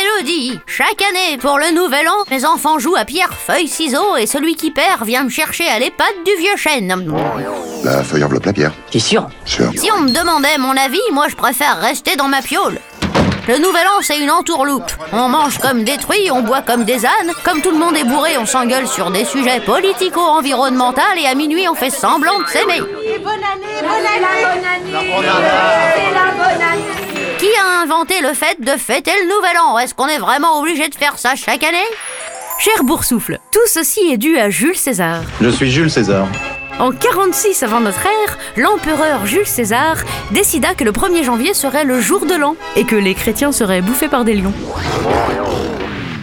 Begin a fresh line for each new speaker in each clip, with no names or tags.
Elodie, chaque année pour le nouvel an, mes enfants jouent à pierre, feuille, ciseaux et celui qui perd vient me chercher à l'EHPAD du vieux chêne.
La feuille enveloppe la pierre.
T'es sûr
Sûr.
Si on me demandait mon avis, moi je préfère rester dans ma piole. Le nouvel an, c'est une entourloupe. On mange comme des truies, on boit comme des ânes. Comme tout le monde est bourré, on s'engueule sur des sujets politico-environnementaux et à minuit, on fait semblant de s'aimer. Qui le fait de fêter le nouvel an Est-ce qu'on est vraiment obligé de faire ça chaque année?
Cher Boursoufle, tout ceci est dû à Jules César.
Je suis Jules César.
En 46 avant notre ère, l'empereur Jules César décida que le 1er janvier serait le jour de l'an et que les chrétiens seraient bouffés par des lions.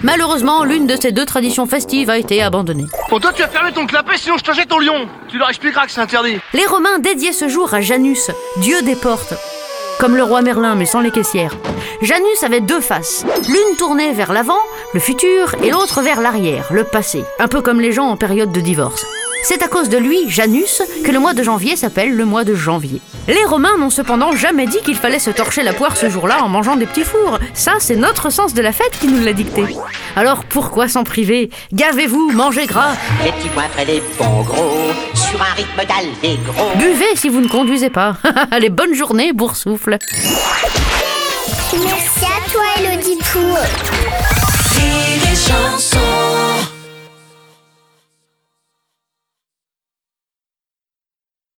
Malheureusement, l'une de ces deux traditions festives a été abandonnée.
Bon, toi, tu vas fermer ton clapet, sinon je te jette au lion. Tu leur expliqueras que c'est interdit.
Les Romains dédiaient ce jour à Janus, dieu des portes. Comme le roi Merlin, mais sans les caissières. Janus avait deux faces. L'une tournée vers l'avant, le futur, et l'autre vers l'arrière, le passé. Un peu comme les gens en période de divorce. C'est à cause de lui, Janus, que le mois de janvier s'appelle le mois de janvier. Les Romains n'ont cependant jamais dit qu'il fallait se torcher la poire ce jour-là en mangeant des petits fours. Ça, c'est notre sens de la fête qui nous l'a dicté. Alors pourquoi s'en priver? Gavez-vous, mangez gras,
Les petits près des bons gros, sur un rythme d'allegro.
buvez si vous ne conduisez pas. Allez, bonne journée, boursoufle.
Merci à toi, Élodie Pou.